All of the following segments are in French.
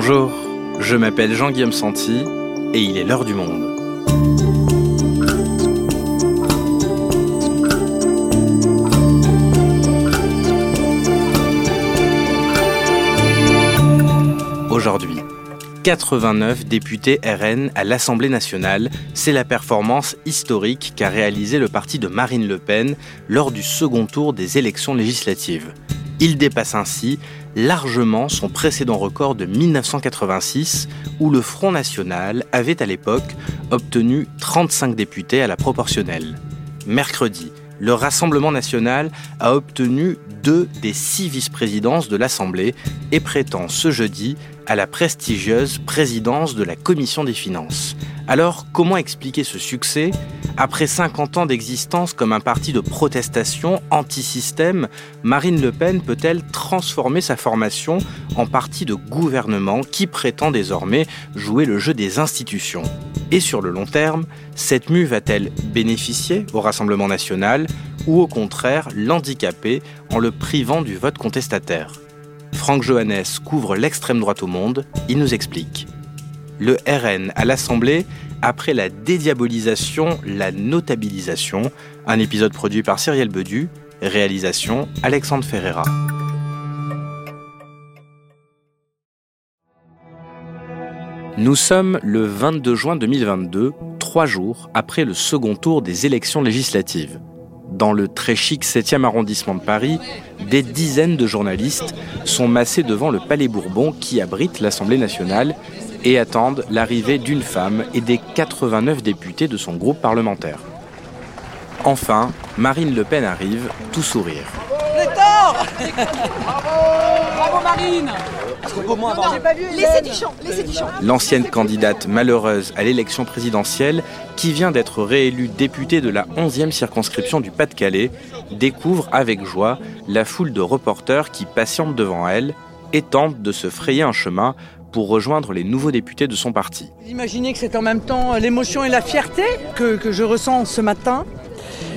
Bonjour, je m'appelle Jean-Guillaume Santi et il est l'heure du monde. Aujourd'hui, 89 députés RN à l'Assemblée nationale, c'est la performance historique qu'a réalisée le parti de Marine Le Pen lors du second tour des élections législatives. Il dépasse ainsi largement son précédent record de 1986 où le Front National avait à l'époque obtenu 35 députés à la proportionnelle. Mercredi, le Rassemblement national a obtenu deux des six vice-présidences de l'Assemblée et prétend ce jeudi à la prestigieuse présidence de la Commission des finances. Alors, comment expliquer ce succès Après 50 ans d'existence comme un parti de protestation anti-système, Marine Le Pen peut-elle transformer sa formation en parti de gouvernement qui prétend désormais jouer le jeu des institutions? Et sur le long terme, cette mue va-t-elle bénéficier au Rassemblement national ou au contraire l'handicaper en le privant du vote contestataire? Franck Johannes couvre l'extrême droite au monde, il nous explique. Le RN à l'Assemblée après la dédiabolisation, la notabilisation, un épisode produit par Cyrielle Bedu, réalisation Alexandre Ferreira. Nous sommes le 22 juin 2022, trois jours après le second tour des élections législatives. Dans le très chic 7e arrondissement de Paris, des dizaines de journalistes sont massés devant le Palais Bourbon qui abrite l'Assemblée nationale et attendent l'arrivée d'une femme et des 89 députés de son groupe parlementaire. Enfin, Marine Le Pen arrive, tout sourire. Bravo Marine. L'ancienne candidate malheureuse à l'élection présidentielle, qui vient d'être réélue députée de la 11e circonscription du Pas-de-Calais, découvre avec joie la foule de reporters qui patientent devant elle et tentent de se frayer un chemin pour rejoindre les nouveaux députés de son parti. Imaginez que c'est en même temps l'émotion et la fierté que, que je ressens ce matin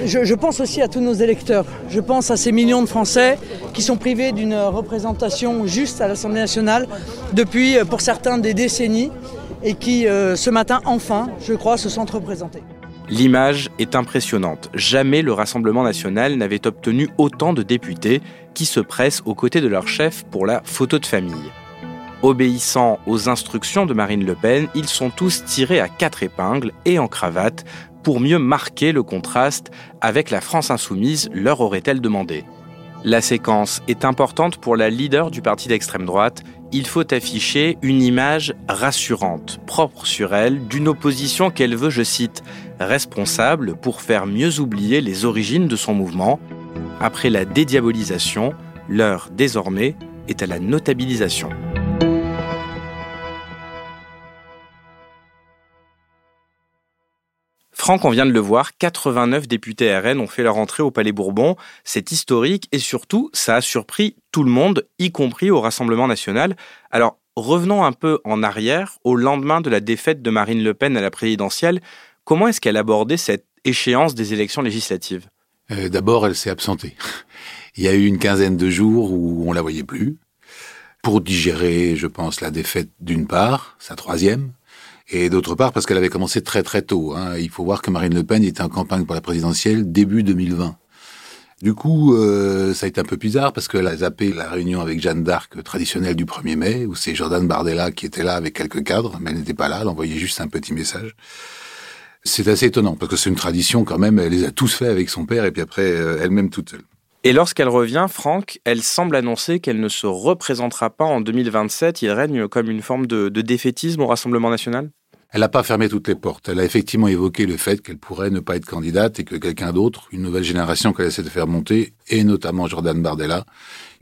je, pense aussi à tous nos électeurs. Je pense à ces millions de Français qui sont privés d'une représentation juste à l'Assemblée nationale depuis, euh, pour certains, des décennies et qui, euh, ce matin, enfin, je crois, se sentent représentés. L'image est impressionnante. Jamais le Rassemblement national n'avait obtenu autant de députés qui se pressent aux côtés de leur chef pour la photo de famille. Obéissant aux instructions de Marine Le Pen, ils sont tous tirés à quatre épingles et en cravate pour mieux marquer le contraste avec la France insoumise, leur aurait-elle demandé. La séquence est importante pour la leader du parti d'extrême droite. Il faut afficher une image rassurante, propre sur elle, d'une opposition qu'elle veut, je cite, responsable pour faire mieux oublier les origines de son mouvement. Après la dédiabolisation, l'heure désormais est à la notabilisation. Franck, on vient de le voir, 89 députés RN ont fait leur entrée au Palais Bourbon. C'est historique et surtout, ça a surpris tout le monde, y compris au Rassemblement national. Alors, revenons un peu en arrière, au lendemain de la défaite de Marine Le Pen à la présidentielle. Comment est-ce qu'elle abordait cette échéance des élections législatives? Euh, D'abord, elle s'est absentée. Il y a eu une quinzaine de jours où on la voyait plus, pour digérer, je pense, la défaite d'une part, sa troisième, et d'autre part parce qu'elle avait commencé très très tôt. Hein. Il faut voir que Marine Le Pen était en campagne pour la présidentielle début 2020. Du coup, euh, ça a été un peu bizarre parce qu'elle a zappé la réunion avec Jeanne d'Arc traditionnelle du 1er mai, où c'est Jordan Bardella qui était là avec quelques cadres, mais elle n'était pas là, elle envoyait juste un petit message. C'est assez étonnant parce que c'est une tradition quand même, elle les a tous fait avec son père et puis après euh, elle-même toute seule. Et lorsqu'elle revient, Franck, elle semble annoncer qu'elle ne se représentera pas en 2027. Il règne comme une forme de défaitisme au Rassemblement national? Elle n'a pas fermé toutes les portes. Elle a effectivement évoqué le fait qu'elle pourrait ne pas être candidate et que quelqu'un d'autre, une nouvelle génération qu'elle essaie de faire monter, et notamment Jordan Bardella,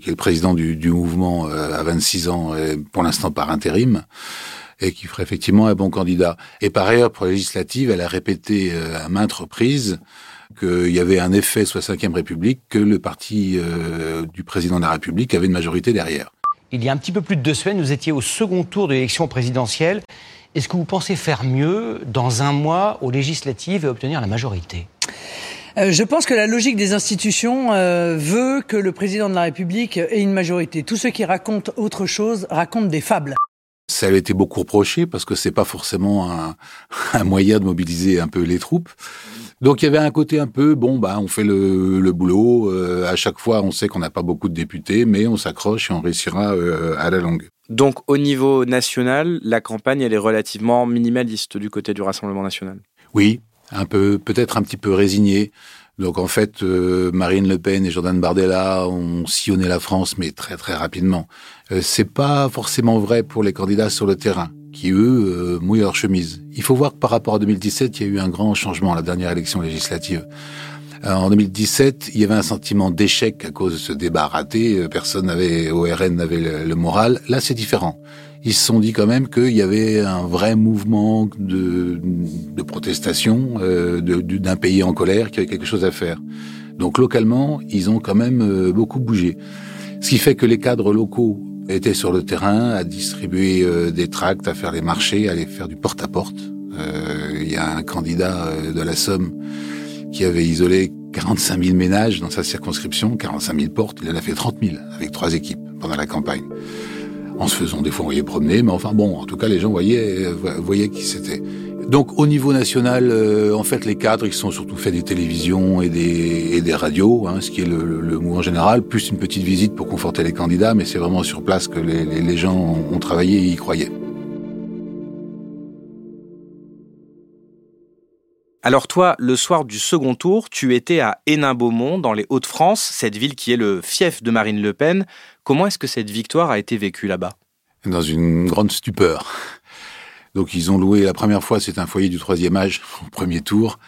qui est le président du, mouvement euh, à 26 ans, et pour l'instant par intérim, et qui ferait effectivement un bon candidat. Et par ailleurs, pour la législative, elle a répété euh, à maintes reprises qu'il y avait un effet sous la Ve République, que le parti euh, du président de la République avait une majorité derrière. Il y a un petit peu plus de deux semaines, nous étions au second tour de l'élection présidentielle. Est-ce que vous pensez faire mieux dans un mois aux législatives et obtenir la majorité? Euh, je pense que la logique des institutions euh, veut que le président de la République ait une majorité. Tous ceux qui racontent autre chose racontent des fables Ça a été beaucoup reproché parce que c'est pas forcément un, un, moyen de mobiliser un peu les troupes. Donc il y avait un côté un peu bon bah on fait le, le boulot. Euh, à chaque fois on sait qu'on n'a pas beaucoup de députés, mais on s'accroche et on réussira euh, à la longue. Donc au niveau national, la campagne elle est relativement minimaliste du côté du Rassemblement national. Oui, un peu peut-être un petit peu résigné. Donc en fait, euh, Marine Le Pen et Jordan Bardella ont sillonné la France, mais très très rapidement. Euh, c'est pas forcément vrai pour les candidats sur le terrain, qui eux euh, mouillent leur chemise. Il faut voir que par rapport à 2017, il y a eu un grand changement à la dernière élection législative. Euh, en 2017, il y avait un sentiment d'échec à cause de ce débat raté. Personne n'avait, au RN n'avait le, moral. Là, c'est différent ils se sont dit quand même qu'il y avait un vrai mouvement de, de protestation euh, d'un pays en colère, qui avait quelque chose à faire. Donc localement, ils ont quand même euh, beaucoup bougé. Ce qui fait que les cadres locaux étaient sur le terrain à distribuer euh, des tracts, à faire les marchés, à aller faire du porte-à-porte. Euh, il y a un candidat euh, de la Somme qui avait isolé 45 000 ménages dans sa circonscription, 45 000 portes, il en a fait 30 000 avec trois équipes pendant la campagne en se faisant des fois envoyer promener, mais enfin bon, en tout cas les gens voyaient, euh, voyaient qui c'était. Donc au niveau national, euh, en fait les cadres ils sont surtout fait des télévisions et des, et des radios, hein, ce qui est le, le, mouvement général, plus une petite visite pour conforter les candidats, mais c'est vraiment sur place que les, les, les gens ont, ont travaillé et y croyaient. Alors toi, le soir du second tour, tu étais à Hénin-Beaumont, dans les Hauts-de-France, cette ville qui est le fief de Marine Le Pen. Comment est-ce que cette victoire a été vécue là-bas? Dans une grande stupeur. Donc ils ont loué, la première fois, c'est un foyer du troisième âge, au premier tour.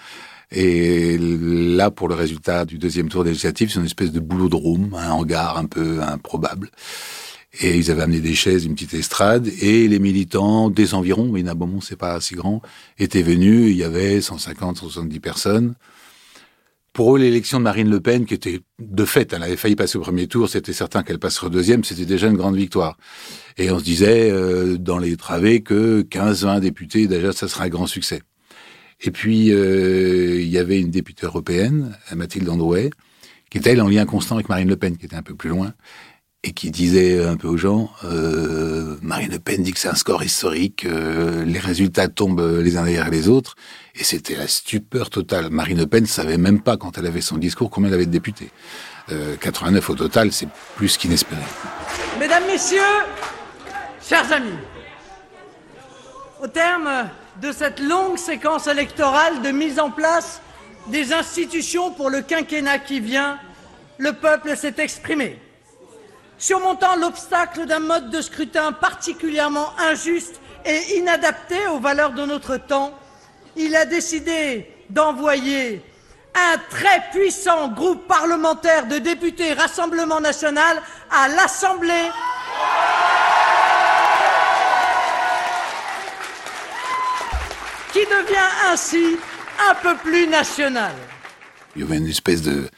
Et là, pour le résultat du deuxième tour législatif, c'est une espèce de room, un hangar un peu improbable. Et ils avaient amené des chaises, une petite estrade, et les militants des environs, mais Beaumont, c'est pas si grand, étaient venus. Il y avait 150, 170 personnes. Pour eux, l'élection de Marine Le Pen, qui était de fait, elle avait failli passer au premier tour, c'était certain qu'elle passerait au deuxième, c'était déjà une grande victoire. Et on se disait euh, dans les travées que 15-20 députés, déjà, ça serait un grand succès. Et puis, euh, il y avait une députée européenne, Mathilde Androuet, qui était elle en lien constant avec Marine Le Pen, qui était un peu plus loin, et qui disait un peu aux gens, euh, Marine Le Pen dit que c'est un score historique, euh, les résultats tombent les uns derrière les autres, et c'était la stupeur totale. Marine Le Pen savait même pas, quand elle avait son discours, combien elle avait de députés. Euh, 89 au total, c'est plus qu'inespéré. Mesdames, Messieurs, chers amis, au terme de cette longue séquence électorale de mise en place des institutions pour le quinquennat qui vient, le peuple s'est exprimé surmontant l'obstacle d'un mode de scrutin particulièrement injuste et inadapté aux valeurs de notre temps, il a décidé d'envoyer un très puissant groupe parlementaire de députés Rassemblement national à l'Assemblée. qui devient ainsi un peu plus national. Il y avait une espèce de,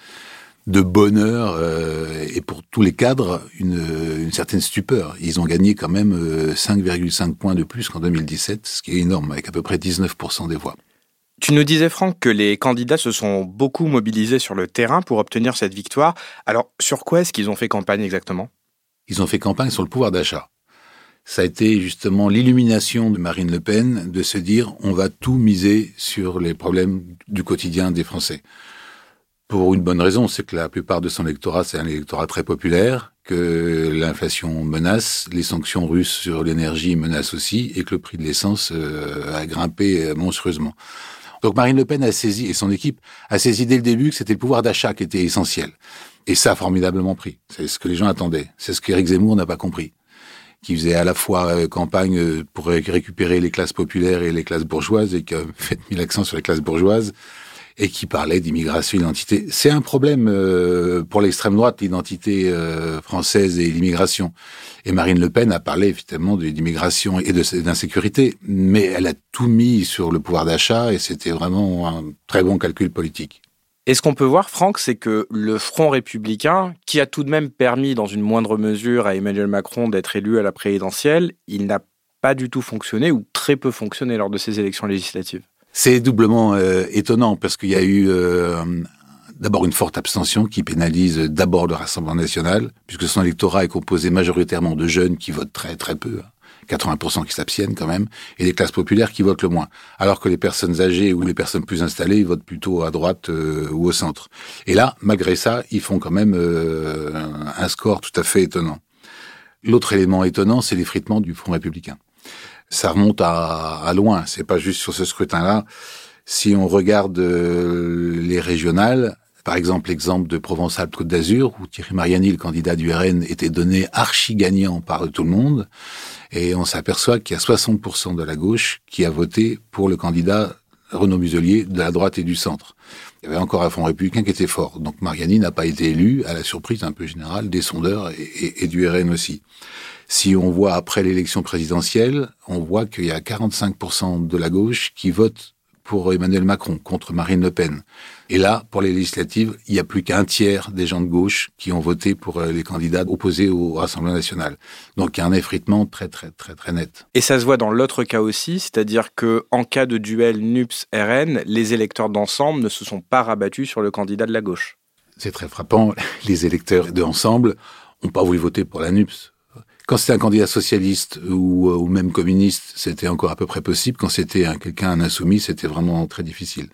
de bonheur euh, et pour tous les cadres une, une, certaine stupeur. Ils ont gagné quand même 5,5 euh, points de plus qu'en 2017, ce qui est énorme, avec à peu près 19% des voix. Tu nous disais, Franck, que les candidats se sont beaucoup mobilisés sur le terrain pour obtenir cette victoire. Alors, sur quoi est-ce qu'ils ont fait campagne exactement? Ils ont fait campagne sur le pouvoir d'achat. Ça a été justement l'illumination de Marine Le Pen de se dire on va tout miser sur les problèmes du quotidien des Français. Pour une bonne raison, c'est que la plupart de son électorat, c'est un électorat très populaire, que l'inflation menace, les sanctions russes sur l'énergie menacent aussi, et que le prix de l'essence euh, a grimpé monstrueusement. Donc Marine Le Pen a saisi, et son équipe a saisi dès le début que c'était le pouvoir d'achat qui était essentiel. Et ça a formidablement pris. C'est ce que les gens attendaient. C'est ce qu'Éric Zemmour n'a pas compris qui faisait à la fois euh, campagne euh, pour récupérer les classes populaires et les classes bourgeoises, et qui a mis l'accent sur les classes bourgeoises, et qui parlait d'immigration, d'identité. C'est un problème euh, pour l'extrême droite, l'identité euh, française et l'immigration. Et Marine Le Pen a parlé effectivement d'immigration et d'insécurité, mais elle a tout mis sur le pouvoir d'achat et c'était vraiment un très bon calcul politique. Et ce qu'on peut voir, Franck, c'est que le Front républicain, qui a tout de même permis dans une moindre mesure à Emmanuel Macron d'être élu à la présidentielle, il n'a pas du tout fonctionné ou très peu fonctionné lors de ces élections législatives. C'est doublement euh, étonnant parce qu'il y a eu euh, d'abord une forte abstention qui pénalise d'abord le Rassemblement national, puisque son électorat est composé majoritairement de jeunes qui votent très très peu. 80% qui s'abstiennent quand même, et les classes populaires qui votent le moins. Alors que les personnes âgées ou les personnes plus installées votent plutôt à droite euh, ou au centre. Et là, malgré ça, ils font quand même euh, un score tout à fait étonnant. L'autre élément étonnant, c'est l'effritement du Front républicain. Ça remonte à, à loin, c'est pas juste sur ce scrutin-là. Si on regarde euh, les régionales, par exemple, l'exemple de Provence-Alpes-Côte d'Azur, où Thierry Mariani, le candidat du RN, était donné archi gagnant par tout le monde. Et on s'aperçoit qu'il y a 60% de la gauche qui a voté pour le candidat Renaud Muselier de la droite et du centre. Il y avait encore un Front républicain qui était fort. Donc Mariani n'a pas été élu, à la surprise un peu générale des sondeurs et du RN aussi. Si on voit après l'élection présidentielle, on voit qu'il y a 45% de la gauche qui vote pour Emmanuel Macron contre Marine Le Pen. Et là, pour les législatives, il n'y a plus qu'un tiers des gens de gauche qui ont voté pour euh, les candidats opposés au Rassemblement national. Donc il y a un effritement très très très très net. Et ça se voit dans l'autre cas aussi, c'est-à-dire que en cas de duel NUPS-RN, les électeurs d'ensemble ne se sont pas rabattus sur le candidat de la gauche. C'est très frappant. Les électeurs d'ensemble n'ont pas voulu voter pour la NUPS. Quand c'était un candidat socialiste ou, euh, ou même communiste, c'était encore à peu près possible. Quand c'était quelqu'un, un insoumis, c'était vraiment très difficile.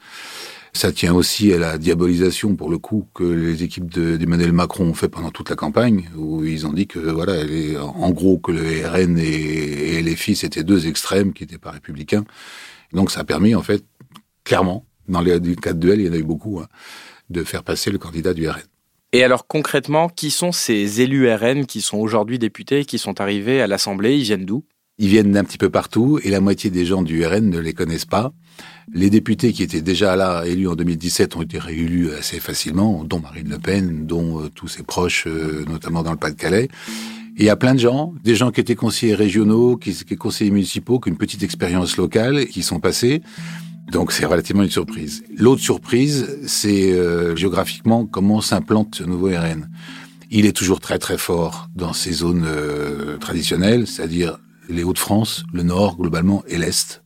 Ça tient aussi à la diabolisation, pour le coup, que les équipes d'Emmanuel Macron ont fait pendant toute la campagne, où ils ont dit que, voilà, en gros, que le RN et, et les fils étaient deux extrêmes qui n'étaient pas républicains. Donc ça a permis, en fait, clairement, dans les cas de duel, il y en a eu beaucoup, hein, de faire passer le candidat du RN. Et alors concrètement, qui sont ces élus RN qui sont aujourd'hui députés, qui sont arrivés à l'Assemblée? Ils viennent d'où? Ils viennent d'un petit peu partout et la moitié des gens du RN ne les connaissent pas. Les députés qui étaient déjà là, élus en 2017, ont été réélus assez facilement, dont Marine Le Pen, dont euh, tous ses proches, euh, notamment dans le Pas-de-Calais. Et il y a plein de gens, des gens qui étaient conseillers régionaux, qui étaient conseillers municipaux, qui ont une petite expérience locale, qui sont passés. Donc c'est relativement une surprise. L'autre surprise, c'est euh, géographiquement comment s'implante ce nouveau RN. Il est toujours très très fort dans ces zones euh, traditionnelles, c'est-à-dire les Hauts-de-France, le Nord globalement et l'Est.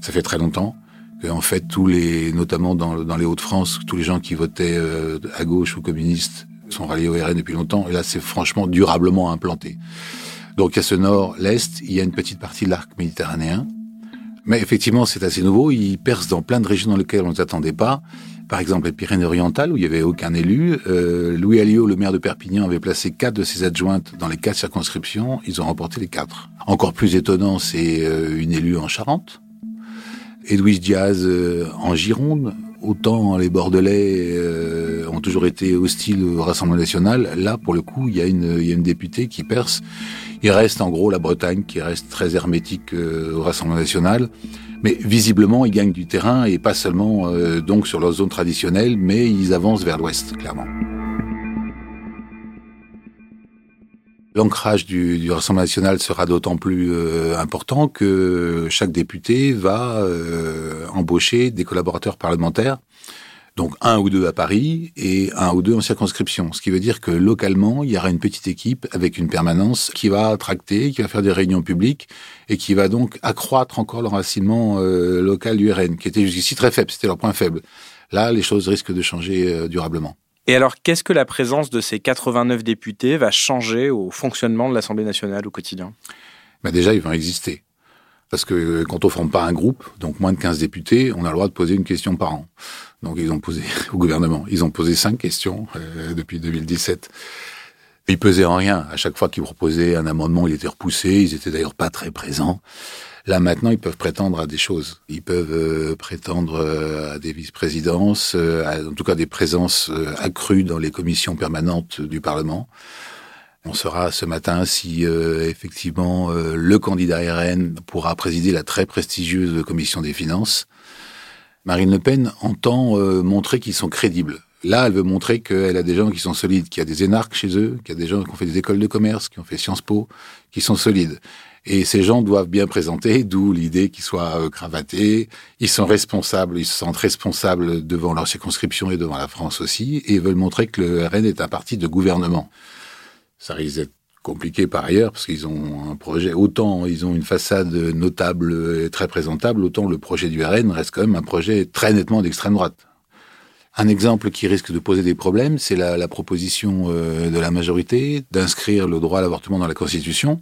Ça fait très longtemps que fait tous les, notamment dans, dans les Hauts-de-France, tous les gens qui votaient euh, à gauche ou communistes sont ralliés au RN depuis longtemps. Et là, c'est franchement durablement implanté. Donc il y a ce Nord, l'Est, il y a une petite partie de l'arc méditerranéen mais effectivement, c'est assez nouveau. Il perce dans plein de régions dans lesquelles on ne s'attendait pas. Par exemple, les Pyrénées-Orientales, où il n'y avait aucun élu. Euh, Louis Alliot, le maire de Perpignan, avait placé quatre de ses adjointes dans les quatre circonscriptions. Ils ont remporté les quatre. Encore plus étonnant, c'est euh, une élue en Charente. Edwige Diaz euh, en Gironde. Autant les Bordelais euh, ont toujours été hostiles au Rassemblement national. Là, pour le coup, il y a une, députée qui perce. Il reste en gros la Bretagne qui reste très hermétique euh, au Rassemblement national. Mais visiblement, ils gagnent du terrain et pas seulement euh, donc sur leur zone traditionnelle, mais ils avancent vers l'ouest, clairement. L'ancrage du, du, Rassemblement national sera d'autant plus euh, important que chaque député va euh, embaucher des collaborateurs parlementaires donc un ou deux à Paris et un ou deux en circonscription. Ce qui veut dire que localement, il y aura une petite équipe avec une permanence qui va tracter, qui va faire des réunions publiques et qui va donc accroître encore l'enracinement euh, local du RN, qui était jusqu'ici très faible, c'était leur point faible. Là, les choses risquent de changer euh, durablement. Et alors, qu'est-ce que la présence de ces 89 députés va changer au fonctionnement de l'Assemblée nationale au quotidien? Ben Déjà, ils vont exister. Parce que quand on forme pas un groupe, donc moins de 15 députés, on a le droit de poser une question par an. Donc ils ont posé au gouvernement, ils ont posé cinq questions euh, depuis 2017. Ils pesaient en rien. À chaque fois qu'ils proposaient un amendement, il était repoussé. Ils étaient d'ailleurs pas très présents. Là maintenant, ils peuvent prétendre à des choses. Ils peuvent euh, prétendre euh, à des vice-présidences, euh, en tout cas des présences accrues dans les commissions permanentes du Parlement. On saura ce matin si effectivement le candidat RN pourra présider la très prestigieuse commission des finances. Marine Le Pen entend montrer qu'ils sont crédibles. Là, elle veut montrer qu'elle a des gens qui sont solides, qu'il y a des énarques chez eux, qu'il y a des gens qui ont fait des écoles de commerce, qui ont fait Sciences Po, qui sont solides. Et ces gens doivent bien présenter, d'où l'idée qu'ils soient euh, cravatés. Ils sont responsables, ils se sentent responsables devant leur circonscription et devant la France aussi, et veulent montrer que le RN est un parti de gouvernement. Ça risque d'être compliqué par ailleurs parce qu'ils ont un projet autant ils ont une façade notable et très présentable autant le projet du RN reste quand même un projet très nettement d'extrême droite. Un exemple qui risque de poser des problèmes, c'est la, proposition euh, de la majorité d'inscrire le droit à l'avortement dans la Constitution.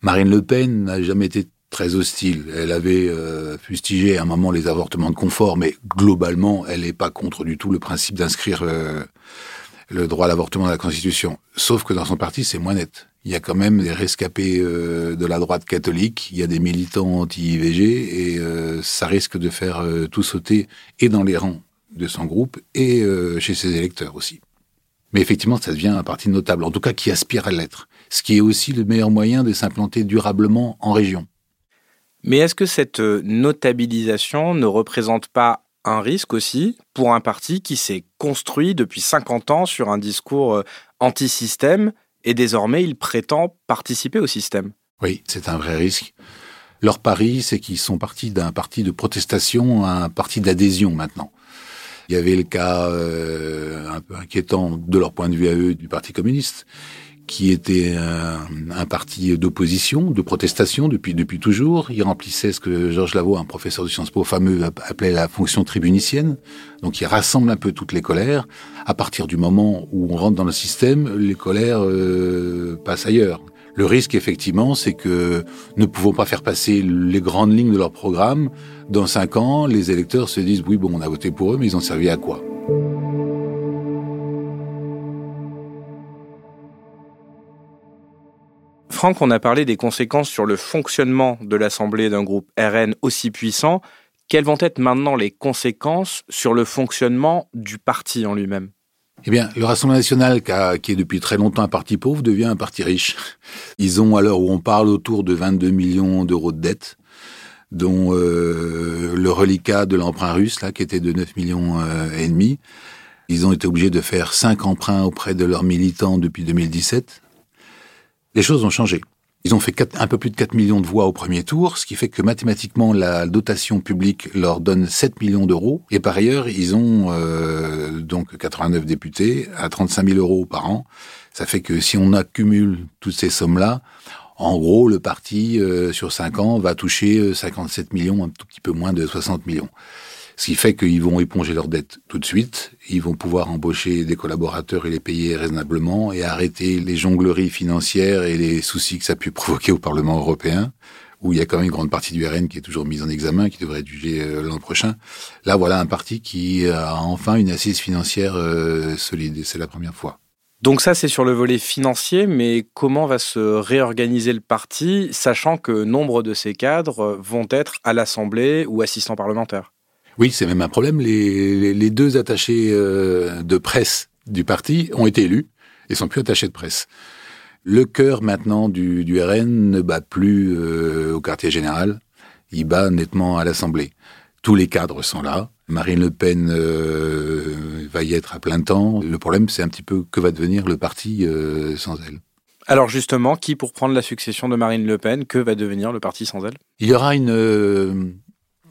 Marine Le Pen n'a jamais été très hostile. Elle avait euh, fustigé à un moment les avortements de confort, mais globalement, elle n'est pas contre du tout le principe d'inscrire euh, le droit à l'avortement dans la Constitution. Sauf que dans son parti, c'est moins net. Il y a quand même des rescapés euh, de la droite catholique, il y a des militants anti-IVG, et ça risque de faire tout sauter, et dans les rangs de son groupe, et chez ses électeurs aussi. Mais effectivement, ça devient un parti notable, en tout cas qui aspire à l'être, ce qui est aussi le meilleur moyen de s'implanter durablement en région. Mais est-ce que cette euh, notabilisation ne représente pas un risque aussi pour un parti qui s'est construit depuis 50 ans sur un discours euh, anti-système et désormais il prétend participer au système? Oui, c'est un vrai risque. Leur pari, c'est qu'ils sont partis d'un parti de protestation à un parti d'adhésion maintenant. Il y avait le cas euh, un peu inquiétant de leur point de vue à eux du Parti communiste qui était un, parti d'opposition, de protestation depuis depuis toujours. Il remplissait ce que Georges Lavaux, un professeur de Sciences Po fameux, appelait la fonction tribunicienne. Donc il rassemble un peu toutes les colères. À partir du moment où on rentre dans le système, les colères euh, passent ailleurs. Le risque, effectivement, c'est que ne pouvons pas faire passer les grandes lignes de leur programme. Dans cinq ans, les électeurs se disent oui, bon, on a voté pour eux, mais ils ont servi à quoi? Franck, on a parlé des conséquences sur le fonctionnement de l'Assemblée d'un groupe RN aussi puissant. Quelles vont être maintenant les conséquences sur le fonctionnement du parti en lui-même? Eh bien, le Rassemblement national, qui, est depuis très longtemps un parti pauvre, devient un parti riche. Ils ont, à l'heure où on parle, autour de 22 millions d'euros de dettes, dont euh, le reliquat de l'emprunt russe, là, qui était de 9 millions euh, et demi. Ils ont été obligés de faire cinq emprunts auprès de leurs militants depuis 2017 les choses ont changé. Ils ont fait un peu plus de 4 millions de voix au premier tour, ce qui fait que mathématiquement, la dotation publique leur donne 7 millions d'euros. Et par ailleurs, ils ont euh, donc 89 députés à 35 000 euros par an. Ça fait que si on accumule toutes ces sommes-là, en gros, le parti, euh, sur 5 ans, va toucher 57 euh, millions, un tout petit peu moins de 60 millions. Ce qui fait qu'ils vont éponger leurs dettes tout de suite, ils vont pouvoir embaucher des collaborateurs et les payer raisonnablement et arrêter les jongleries financières et les soucis que ça a pu provoquer au Parlement européen, où il y a quand même une grande partie du RN qui est toujours mise en examen, qui devrait être jugée euh, l'an prochain. Là, voilà un parti qui a enfin une assise financière euh, solide, et c'est la première fois. Donc ça, c'est sur le volet financier, mais comment va se réorganiser le parti, sachant que nombre de ces cadres vont être à l'Assemblée ou assistants parlementaires? Oui, c'est même un problème. Les, deux attachés euh, de presse du parti ont été élus et sont plus attachés de presse. Le cœur maintenant du, RN ne bat plus euh, au quartier général, il bat nettement à l'Assemblée. Tous les cadres sont là. Marine Le Pen euh, va y être à plein temps. Le problème, c'est un petit peu que va devenir le parti sans elle. Alors justement, qui pour prendre la succession de Marine Le Pen, que va devenir le parti sans elle? Il y aura une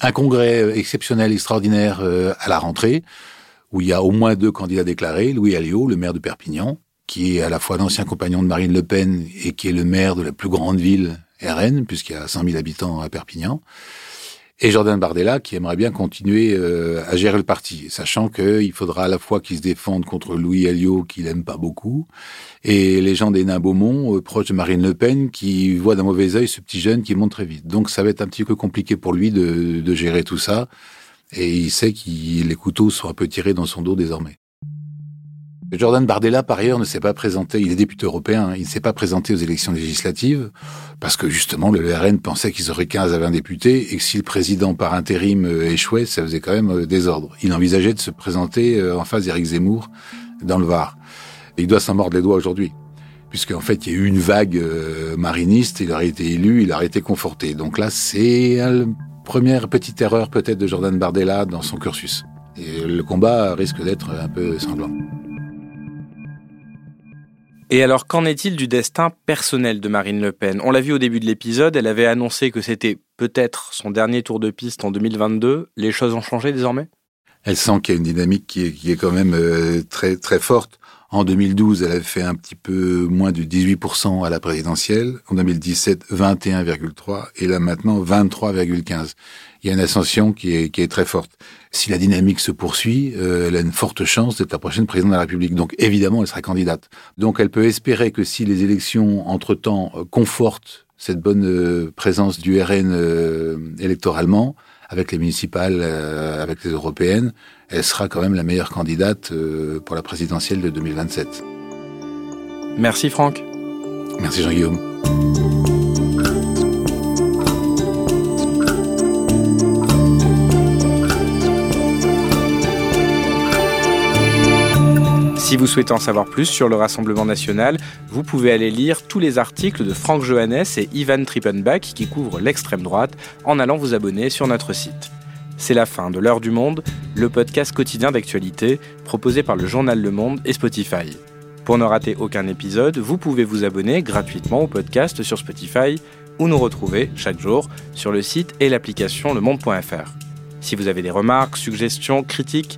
un congrès exceptionnel, extraordinaire euh, à la rentrée, où il y a au moins deux candidats déclarés, Louis Alliot, le maire de Perpignan, qui est à la fois l'ancien compagnon de Marine Le Pen et qui est le maire de la plus grande ville RN, puisqu'il y a 100 000 habitants à Perpignan, et Jordan Bardella qui aimerait bien continuer euh, à gérer le parti, sachant qu'il faudra à la fois qu'il se défende contre Louis Alliot, qu'il n'aime pas beaucoup, et les gens des Nains Beaumont, euh, proches de Marine Le Pen, qui voient d'un mauvais œil ce petit jeune qui monte très vite. Donc ça va être un petit peu compliqué pour lui de, de gérer tout ça, et il sait que les couteaux sont un peu tirés dans son dos désormais. Jordan Bardella, par ailleurs, ne s'est pas présenté, il est député européen, hein, il ne s'est pas présenté aux élections législatives, parce que justement, le RN pensait qu'ils auraient 15 à 20 députés, et que si le président par intérim euh, échouait, ça faisait quand même euh, désordre. Il envisageait de se présenter euh, en face d'Éric Zemmour, dans le Var. Et il doit s'en mordre les doigts aujourd'hui. Puisqu'en fait, il y a eu une vague mariniste, il aurait été élu, il aurait été conforté. Donc là, c'est la première petite erreur peut-être de Jordan Bardella dans son cursus. Et le combat risque d'être un peu sanglant. Et alors, qu'en est-il du destin personnel de Marine Le Pen? On l'a vu au début de l'épisode, elle avait annoncé que c'était peut-être son dernier tour de piste en 2022. Les choses ont changé désormais? Elle sent qu'il y a une dynamique qui est, quand même euh, très forte. En 2012, elle avait fait un petit peu moins de 18% à la présidentielle. En 2017, 21,3%. Et là maintenant, 23,15% il y a une ascension qui est, qui est très forte. Si la dynamique se poursuit, euh, elle a une forte chance d'être la prochaine présidente de la République. Donc évidemment, elle sera candidate. Donc elle peut espérer que si les élections, entre-temps, euh, confortent cette bonne euh, présence du RN électoralement, avec les municipales, euh, avec les européennes, elle sera quand même la meilleure candidate pour la présidentielle de 2027. Merci Franck. Merci Jean-Guillaume. Si vous souhaitez en savoir plus sur le Rassemblement national, vous pouvez aller lire tous les articles de Franck Johannes et Ivan Trippenbach qui couvrent l'extrême droite en allant vous abonner sur notre site. C'est la fin de L'heure du monde, le podcast quotidien d'actualité proposé par le journal Le Monde et Spotify. Pour ne rater aucun épisode, vous pouvez vous abonner gratuitement au podcast sur Spotify ou nous retrouver chaque jour sur le site et l'application lemonde.fr. Si vous avez des remarques, suggestions, critiques,